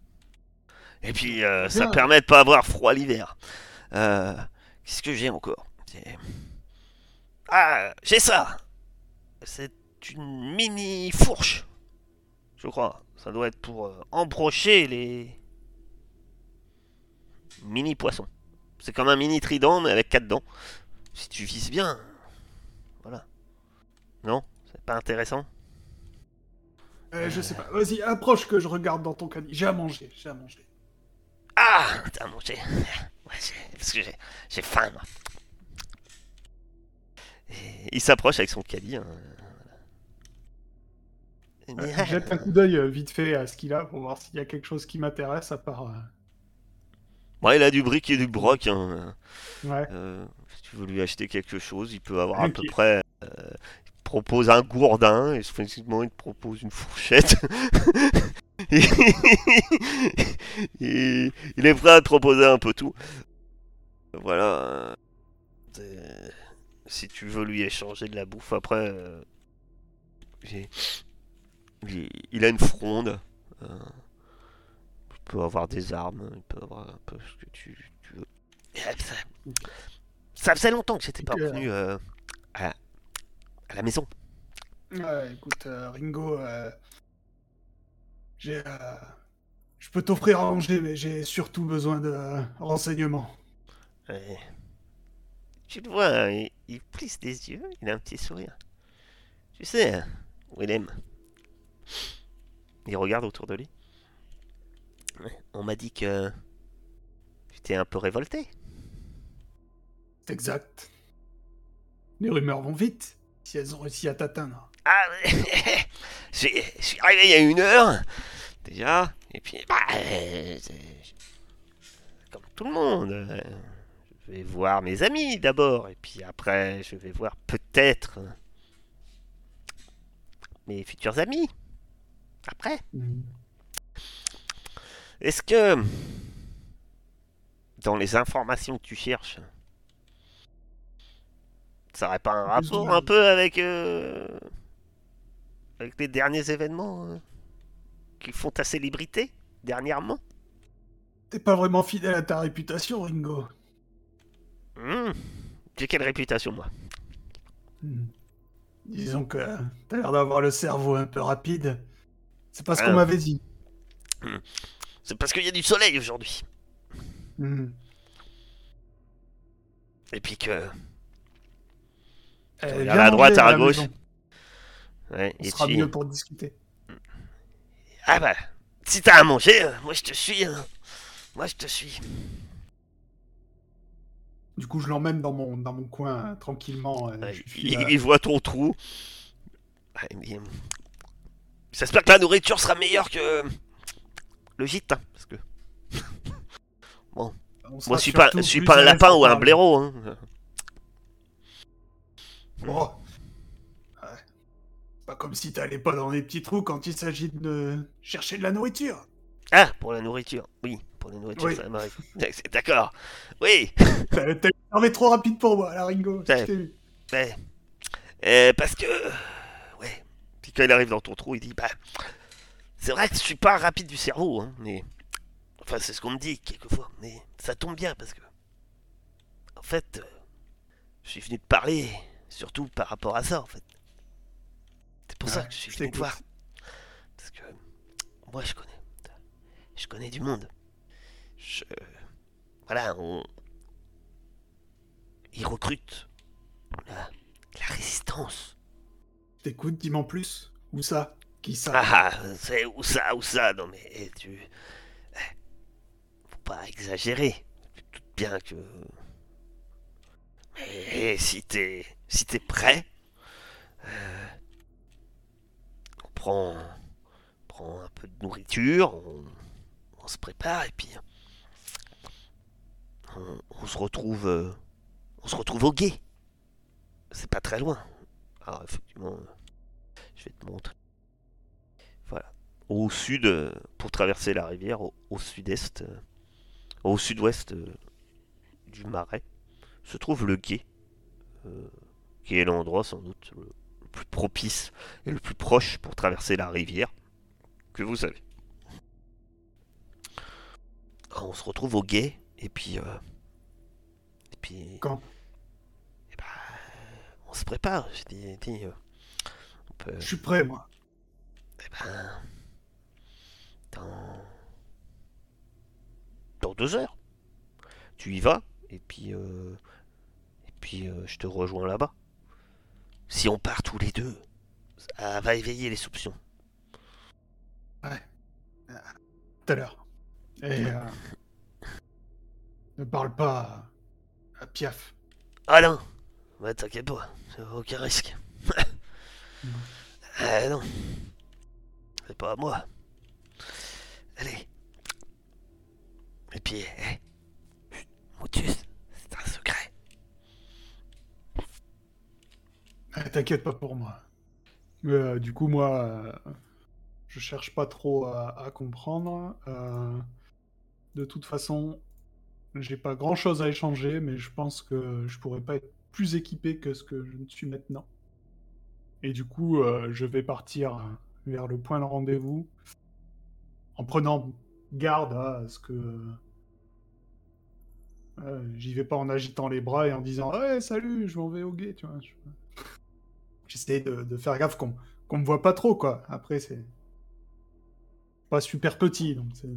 Et puis, euh, ça Bien. permet de pas avoir froid l'hiver. Qu'est-ce que j'ai encore? Ah, j'ai ça C'est une mini fourche, je crois. Ça doit être pour embrocher les mini poissons. C'est comme un mini trident, mais avec quatre dents. Si tu vises bien. Voilà. Non? C'est pas intéressant? Euh, je sais pas. Vas-y, approche que je regarde dans ton caddie. J'ai à manger, j'ai à manger. Ah T'as mangé Ouais, j'ai- parce que j'ai- faim, moi. Et il s'approche avec son caddie. hein. Euh, Jette un coup d'œil euh, vite fait à ce qu'il a pour voir s'il y a quelque chose qui m'intéresse à part. euh, Bon, il a du brick et du broc. hein. Ouais. Euh, si tu veux lui acheter quelque chose, il peut avoir à peu près. euh, il propose un gourdin et effectivement il te propose une fourchette. Et- Et il est prêt à te proposer un peu tout. Voilà. euh, Si tu veux lui échanger de la bouffe après, euh, il a une fronde. Il peut avoir des armes, il peut avoir un peu ce que tu, tu veux. Ça, ça faisait longtemps que j'étais pas revenu euh, à, à la maison. Ouais, écoute, euh, Ringo, euh, j'ai, je peux t'offrir à manger, mais j'ai surtout besoin de renseignements. Ouais. Tu le vois, hein, il, il plisse des yeux, il a un petit sourire. Tu sais, hein, Willem. Il regarde autour de lui. On m'a dit que tu t'es un peu révolté. C'est exact. Les rumeurs vont vite, si elles ont réussi à t'atteindre. Ah, je suis arrivé il y a une heure, déjà, et puis, bah, euh, comme tout le monde, euh, je vais voir mes amis d'abord, et puis après, je vais voir peut-être mes futurs amis. Après, est-ce que dans les informations que tu cherches, ça aurait pas un rapport un peu avec euh, avec les derniers événements euh, qui font ta célébrité dernièrement? T'es pas vraiment fidèle à ta réputation, Ringo. Hmm, J'ai quelle réputation moi? Hmm. Disons que t'as l'air d'avoir le cerveau un peu rapide. C'est pas ce qu'on Ah. m'avait dit. C'est parce qu'il y a du soleil aujourd'hui. Hmm. Et puis que viens à droite, à la gauche. ouais, On et sera mieux pour discuter. ah bah si t'as à manger, euh, moi je te suis. hein. Moi je te suis. Du coup, je l'emmène dans mon, dans mon coin euh, tranquillement. euh, il, euh, il voit ton trou. J'espère que la nourriture sera meilleure que le gîte. hein, parce que on moi je suis pas, je suis pas un lapin ou un blaireau. hein. Oh. Ouais. C'est Pas comme si t'allais pas dans les petits trous quand il s'agit de chercher de la nourriture. Ah, pour la nourriture. Oui, pour la nourriture, Oui. ça m'arrive. D'accord. Oui. T'as été trop rapide pour moi, là, Ringo. Ouais. Mais, euh, parce que, ouais. Puis quand il arrive dans ton trou, il dit, bah, c'est vrai que je suis pas rapide du cerveau, hein, mais, enfin, c'est ce qu'on me dit quelquefois, mais ça tombe bien parce que, en fait, euh, je suis venu te parler, surtout par rapport à ça, en fait. C'est pour ça Ouais, que je suis je venu te voir, parce que moi, je connais, je connais du monde. Je, voilà, on, ils recrutent la, la résistance. Je t'écoute, dis-moi en plus. Où ça? Qui ça? Ah, c'est où ça, où ça? Non mais eh, tu... eh, Faut pas exagérer. Tu te doutes bien que... Mais si t'es... Si t'es prêt... euh, on prend... on prend un peu de nourriture, on, se prépare et puis... On, on se retrouve... euh, on se retrouve au guet. C'est pas très loin. Alors effectivement... euh, Je vais te montrer. Au sud, euh, pour traverser la rivière, au, au sud-est, euh, au sud-ouest euh, du marais, se trouve le gué, qui est l'endroit sans doute le, le plus propice et le plus proche pour traverser la rivière que vous avez. On se retrouve au gué et puis, euh, et puis, Quand? eh ben, on se prépare. Euh, on peut- Je suis prêt, moi. eh ben, dans... dans deux heures. Tu y vas, et puis, euh, et puis euh, je te rejoins là-bas. Si on part tous les deux, ça va éveiller les soupçons. Ouais. Tout à l'heure. Et euh, ne parle pas à, à Piaf. Ah non Ouais, t'inquiète pas, c'est aucun risque. Eh non. C'est pas à moi. Allez. Et puis, eh. Chut, Motus, c'est un secret. Eh, T'inquiète pas pour moi. Euh, du coup, moi, euh, je cherche pas trop à, comprendre. Euh, de toute façon, j'ai pas grand chose à échanger, mais je pense que je pourrais pas être plus équipé que ce que je ne suis maintenant. Et du coup, je vais partir vers le point de rendez-vous en prenant garde à ce que. euh, J'y vais pas en agitant les bras et en disant Ouais, salut, je m'en vais au guet, tu vois. je- J'essaie de, de faire gaffe qu'on qu'on me voit pas trop, quoi. Après, c'est pas super petit, donc c'est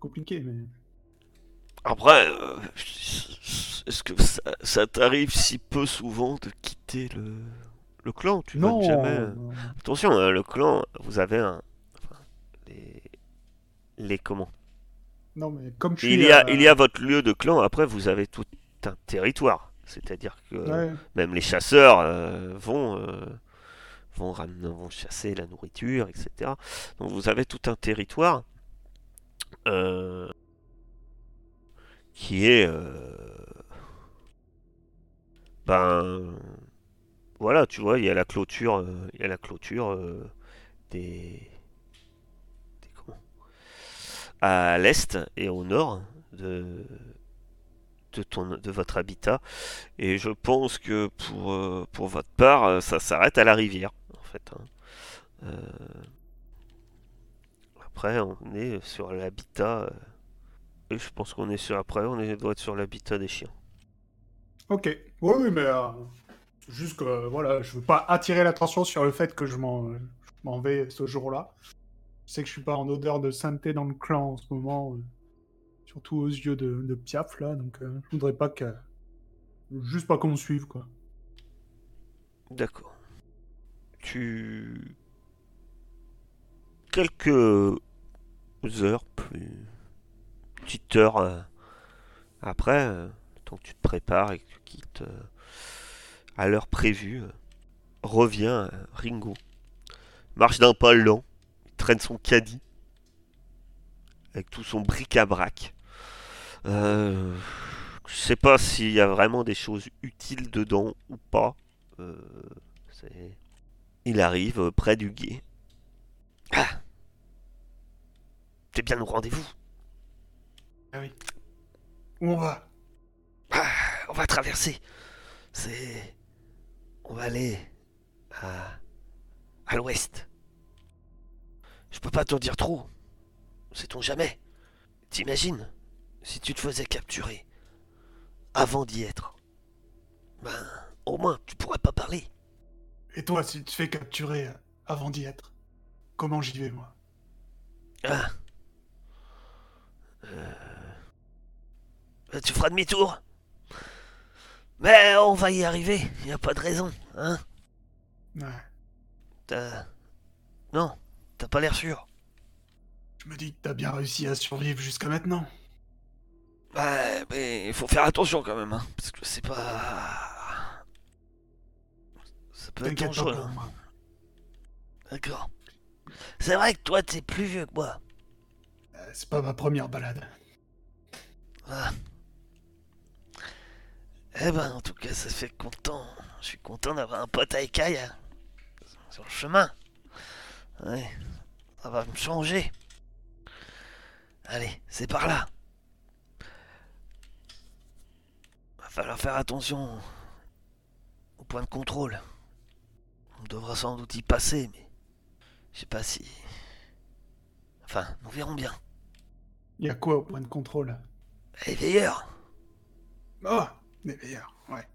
compliqué, mais. Après, euh, est-ce que ça, ça t'arrive si peu souvent de quitter le, le clan? Tu Non, jamais. euh, non. Attention, hein, le clan, vous avez un. enfin, les. Les comment Non, mais comme je suis. il y, a, euh, il y a votre lieu de clan, après vous avez tout un territoire. C'est-à-dire que ouais. même les chasseurs euh, vont, euh, vont, ramener- vont chasser la nourriture, etc. Donc vous avez tout un territoire euh, qui est... ben... Voilà, tu vois, il y a la clôture, il y a la clôture des, à l'est et au nord de, de, ton, de votre habitat. Et je pense que pour, euh, pour votre part, euh, ça s'arrête à la rivière, en fait. hein. Euh, Après, on est sur l'habitat. Et je pense qu'on est sur. Après, on est, doit être sur l'habitat des chiens. Ok. Oui, mais. juste que, voilà, je veux pas attirer l'attention sur le fait que je m'en vais ce jour-là. Je sais que je suis pas en odeur de sainteté dans le clan en ce moment, euh, surtout aux yeux de, Piaf, là, donc euh, je voudrais pas que. Juste pas qu'on me suive, quoi. D'accord. Tu. Quelques heures plus. Petite heure euh, après, temps que tu te prépares et que tu quittes à l'heure prévue, revient Ringo. Marche d'un pas lent, traîne son caddie avec tout son bric-à-brac. Euh, je sais pas s'il y a vraiment des choses utiles dedans ou pas. Euh, c'est- Il arrive euh, près du guet. Ah C'est bien au rendez-vous. Ah oui. Où on va? Ah, on va traverser. C'est. On va aller à. à l'ouest. Je peux pas t'en dire trop. Sait-on jamais? T'imagines si tu te faisais capturer avant d'y être. Ben, au moins, tu pourrais pas parler. Et toi, si tu te fais capturer avant d'y être, comment j'y vais, moi? Ah. Euh... Euh, Tu feras demi-tour Mais on va y arriver, y a pas de raison, hein? Ouais. T'as... Non, t'as pas l'air sûr. Je me dis que t'as bien réussi à survivre jusqu'à maintenant. Ouais, mais il faut faire attention quand même, hein, parce que c'est pas... Ça peut être dangereux, hein. D'accord. C'est vrai que toi, t'es plus vieux que moi. Euh, C'est pas ma première balade. Ah. Eh ben, en tout cas, ça fait content. Je suis content d'avoir un pote à écaille hein, sur le chemin. Ouais, ça va me changer. Allez, c'est par là. Va falloir faire attention au point de contrôle. On devra sans doute y passer, mais je sais pas si. Enfin, nous verrons bien. Y a quoi au point de contrôle? Allez, veilleur Oh Des veilleurs, ouais.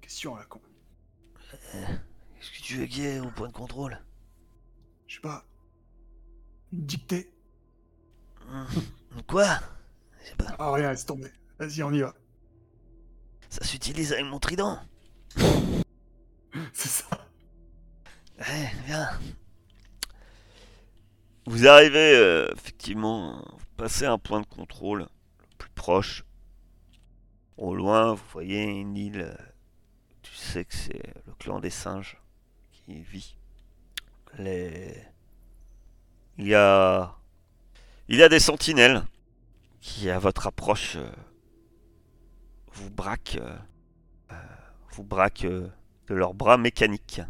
Question à la con. Qu'est-ce que tu veux qu'il y ait au point de contrôle? Je sais pas. Une dictée. Quoi? Je sais pas. Ah, rien, laisse tomber. Vas-y, on y va. Ça s'utilise avec mon trident. C'est ça. Ouais, viens. Vous arrivez, euh, effectivement, vous passez un point de contrôle le plus proche. Au loin, vous voyez une île. Tu sais que c'est le clan des singes qui vit. Il y a... Il y a des sentinelles qui, à votre approche, euh, vous braquent, euh, euh, vous braquent de leurs bras mécaniques.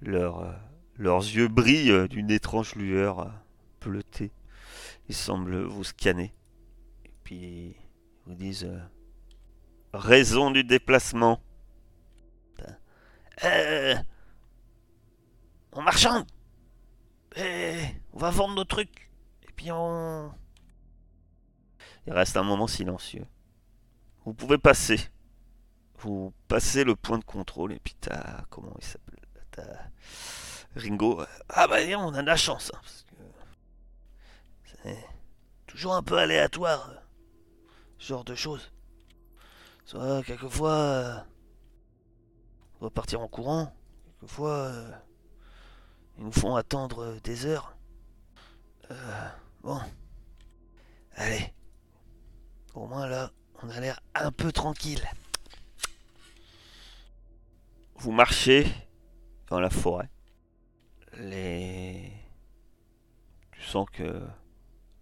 Leurs, yeux brillent d'une étrange lueur bleutée. Ils semblent vous scanner. Et puis, ils vous disent Raison du déplacement. On marchande Eh, On va vendre nos trucs. Et puis on... Il reste un moment silencieux. Vous pouvez passer. Vous passez le point de contrôle et puis t'as... Comment il s'appelle T'as Ringo. Ah bah on a de la chance. hein, parce que c'est toujours un peu aléatoire. euh, Ce genre de choses. Soit quelquefois... euh, on doit partir en courant. Quelquefois... euh, ils nous font attendre euh, des heures. Euh, bon. Allez. Au moins là, on a l'air un peu tranquille. Vous marchez dans la forêt. Les... Tu sens que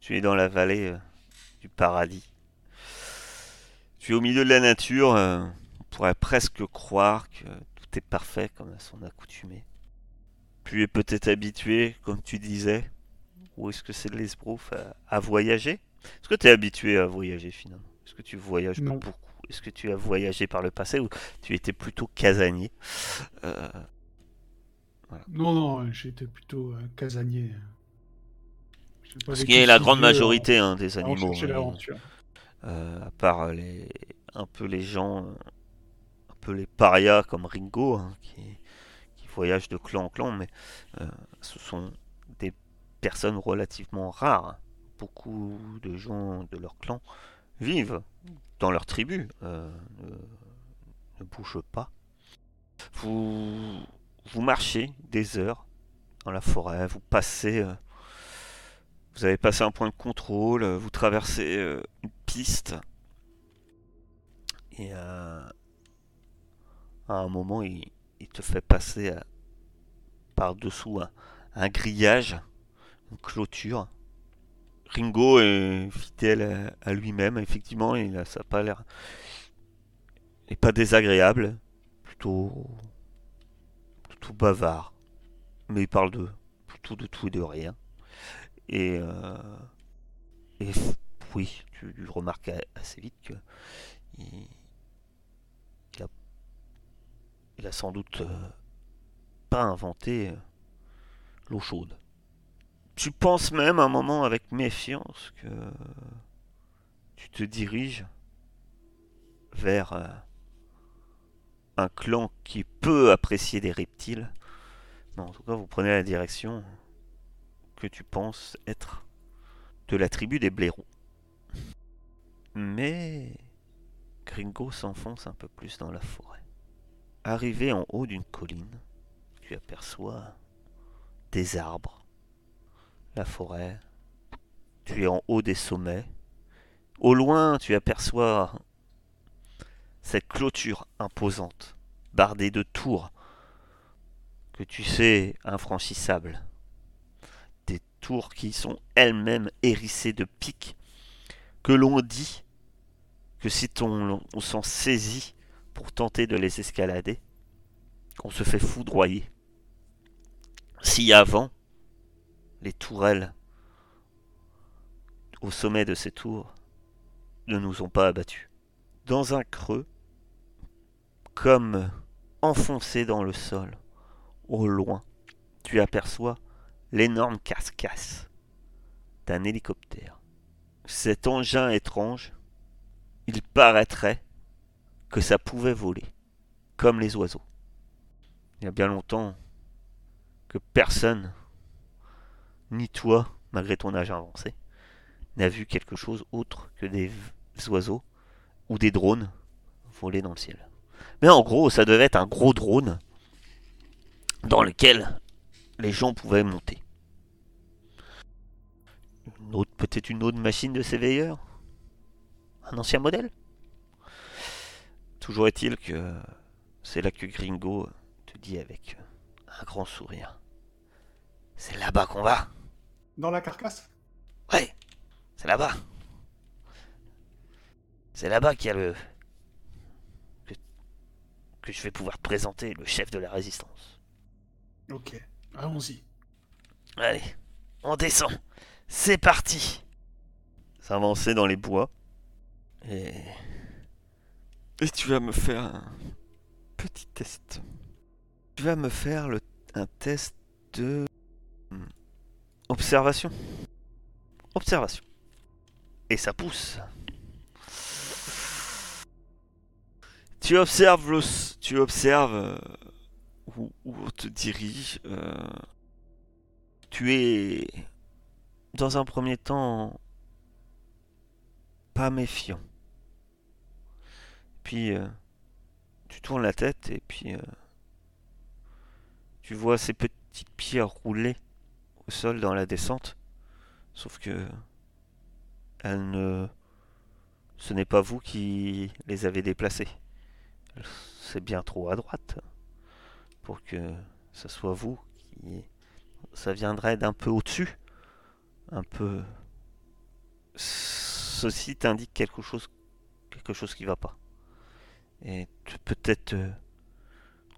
tu es dans la vallée euh, du paradis. Tu es au milieu de la nature. on pourrait presque croire que tout est parfait comme à son accoutumée. Tu es peut-être habitué, comme tu disais, ou est-ce que c'est de l'esbrouf, à, à voyager? Est-ce que tu es habitué à voyager finalement? Est-ce que tu voyages Non. beaucoup? Est-ce que tu as voyagé par le passé ou tu étais plutôt casanier? Euh, Non, non, j'étais plutôt euh, casanier. Ce qui est la grande majorité hein, des à animaux. Euh, à part les, un peu les gens, un peu les parias comme Ringo, hein, qui voyagent de clan en clan, mais euh, ce sont des personnes relativement rares. Beaucoup de gens de leur clan vivent dans leur tribu, euh, ne, bougent pas. Vous, vous marchez des heures dans la forêt, vous passez, euh, vous avez passé un point de contrôle, vous traversez une piste et à un moment il, il te fait passer euh, par-dessous un, grillage, une clôture. Ringo est fidèle à, lui-même, effectivement, il a, ça n'a pas l'air. N'est pas désagréable, plutôt. plutôt bavard. Mais il parle de plutôt de tout et de rien. Et. euh, et oui, tu remarques assez vite que a, il a sans doute euh, pas inventé euh, l'eau chaude. Tu penses même un moment avec méfiance que tu te diriges vers euh, un clan qui peut apprécier des reptiles. Mais en tout cas, vous prenez la direction que tu penses être de la tribu des blaireaux. Mais Gringo s'enfonce un peu plus dans la forêt. Arrivé en haut d'une colline, tu aperçois des arbres, la forêt. Tu es en haut des sommets. Au loin, tu aperçois cette clôture imposante, bardée de tours, que tu sais infranchissables. Des tours qui sont elles-mêmes hérissées de pics, que l'on dit que si on, on s'en saisit pour tenter de les escalader, qu'on se fait foudroyer. Si avant, les tourelles au sommet de ces tours ne nous ont pas abattus. Dans un creux, comme enfoncé dans le sol, au loin, tu aperçois l'énorme carcasse d'un hélicoptère. Cet engin étrange, il paraîtrait que ça pouvait voler, comme les oiseaux. Il y a bien longtemps que personne, ni toi, malgré ton âge avancé, n'a vu quelque chose autre que des oiseaux ou des drones voler dans le ciel. Mais en gros, ça devait être un gros drone dans lequel les gens pouvaient monter. Peut-être une autre machine de s'éveilleur? Un ancien modèle? Toujours est-il que c'est là que Gringo te dit avec un grand sourire. C'est là-bas qu'on va Dans la carcasse? Ouais, c'est là-bas. C'est là-bas qu'il y a le. Que... que je vais pouvoir te présenter le chef de la résistance. Ok, allons-y. Allez, on descend. C'est parti. S'avancer dans les bois. Et. Et tu vas me faire un petit test. Tu vas me faire le... un test de. hmm, Observation. Observation. Et ça pousse. Tu observes le... Tu observes euh, où on te dirige. euh, Tu es dans un premier temps pas méfiant. Puis euh, tu tournes la tête et puis euh, tu vois ces petites pierres rouler au sol dans la descente. Sauf que elles ne ce n'est pas vous qui les avez déplacées. C'est bien trop à droite pour que ce soit vous qui ça viendrait d'un peu au-dessus. Un peu ceci t'indique quelque chose quelque chose qui va pas. Et peut-être euh,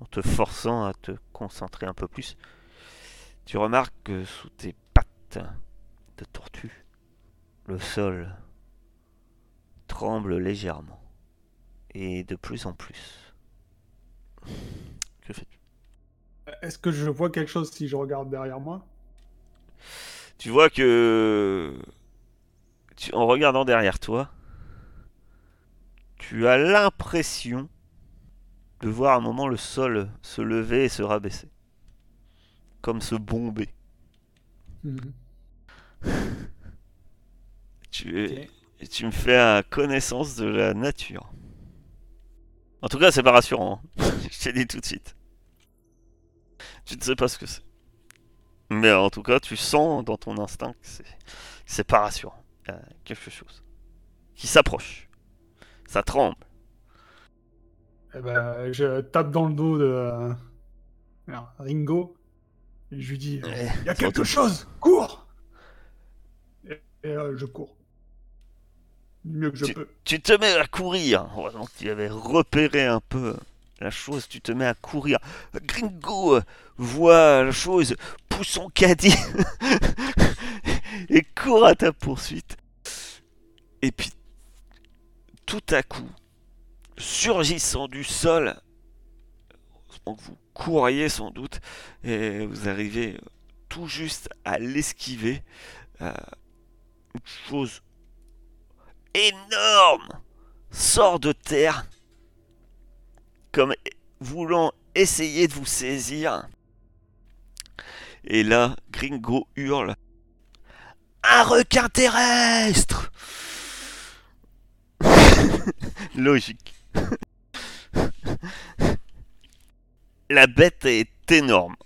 en te forçant à te concentrer un peu plus, tu remarques que sous tes pattes de tortue, le sol tremble légèrement et de plus en plus. Que fais-tu? Est-ce que je vois quelque chose si je regarde derrière moi? Tu vois que tu- en regardant derrière toi, tu as l'impression de voir un moment le sol se lever et se rabaisser, comme se bomber. Mhm. Tu, me fais à connaissance de la nature. En tout cas, c'est pas rassurant. hein. Je t'ai dit tout de suite. Tu ne sais pas ce que c'est. Mais en tout cas, tu sens dans ton instinct que c'est, c'est pas rassurant. Il y a quelque chose qui s'approche. Ça tremble. Eh ben, je tape dans le dos de euh, Ringo et je lui dis Ouais, Il y a quelque chose Cours Et, et, euh, je cours. Du mieux que je peux. Tu te mets à courir. Que tu avais repéré un peu la chose. Tu te mets à courir. Gringo euh, voit la chose, pousse son caddie et court à ta poursuite. Et puis, tout à coup, surgissant du sol, vous couriez sans doute, et vous arrivez tout juste à l'esquiver. euh, une chose énorme sort de terre comme voulant essayer de vous saisir. Et là, Gringo hurle Un requin terrestre Logique. La bête est énorme.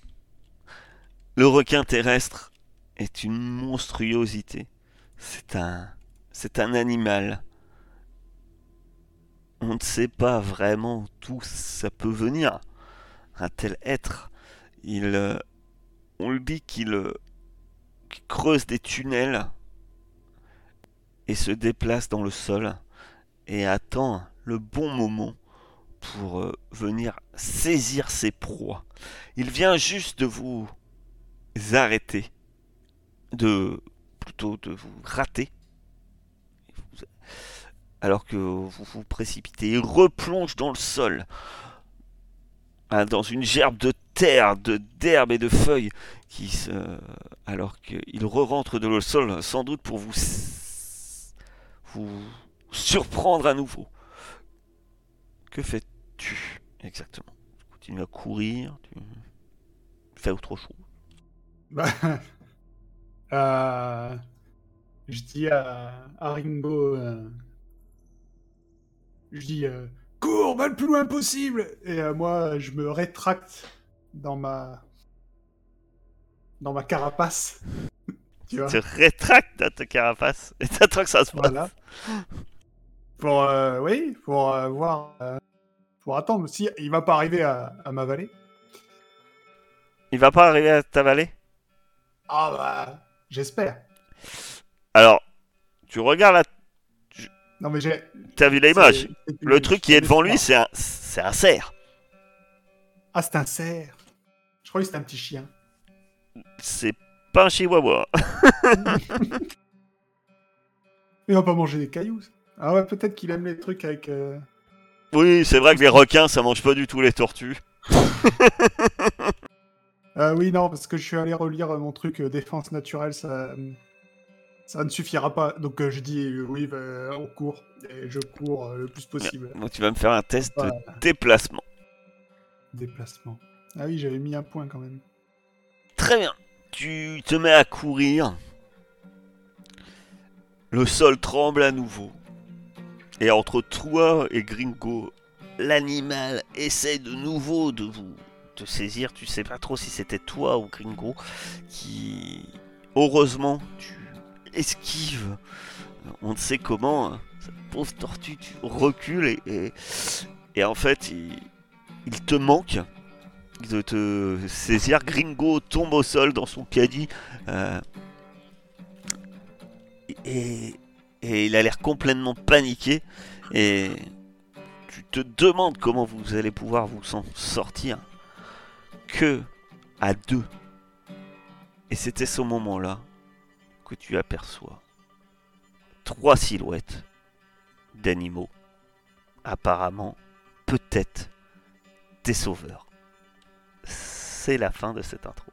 Le requin terrestre est une monstruosité. C'est un c'est un animal. On ne sait pas vraiment d'où ça peut venir. Un tel être, il, euh, on le dit euh, qu'il creuse des tunnels et se déplace dans le sol et attend le bon moment pour euh, venir saisir ses proies. Il vient juste de vous arrêter, de plutôt de vous rater alors que vous vous précipitez et replonge dans le sol, hein, dans une gerbe de terre, de et de feuilles, qui alors qu'il re-rentre dans le sol, sans doute pour vous surprendre à nouveau. Que fais-tu exactement? Tu continues à courir, tu fais autre chose? Bah, euh, je dis à, à Ringo, euh, je dis euh, cours, va le plus loin possible. Et moi, je me rétracte dans ma dans ma carapace. Tu te rétractes dans ta carapace et t'attends que ça se passe. Voilà. Pour, euh, oui, pour euh, voir. euh, pour attendre. Si il va pas arriver à, à ma vallée. Il va pas arriver à ta vallée? Ah bah. J'espère. Alors, tu regardes là, Non mais j'ai. t'as vu l'image? Le truc qui est devant lui, c'est un, c'est un cerf. Ah, c'est un cerf. Je croyais que c'était un petit chien. C'est pas un chihuahua. Il va pas manger des cailloux. ça. Ah ouais, peut-être qu'il aime les trucs avec. euh, Oui, c'est vrai que les requins, ça mange pas du tout les tortues. Ah oui, non, parce que je suis allé relire euh, mon truc euh, défense naturelle, ça, euh, ça ne suffira pas. Donc euh, je dis euh, oui, bah, on court. Et je cours euh, le plus possible. Donc tu vas me faire un test de déplacement. Déplacement. Ah oui, j'avais mis un point quand même. Très bien. Tu te mets à courir. Le sol tremble à nouveau. Et entre toi et Gringo, l'animal essaie de nouveau de vous te saisir. Tu sais pas trop si c'était toi ou Gringo qui, heureusement, tu esquives. On ne sait comment. hein. Pauvre tortue, tu recules et, et, et en fait, il, il te manque de te saisir. Gringo tombe au sol dans son caddie. euh, et, et il a l'air complètement paniqué. Et tu te demandes comment vous allez pouvoir vous en sortir. Que à deux. Et c'était ce moment-là que tu aperçois trois silhouettes d'animaux. Apparemment, peut-être des sauveurs c'est la fin de cette intro.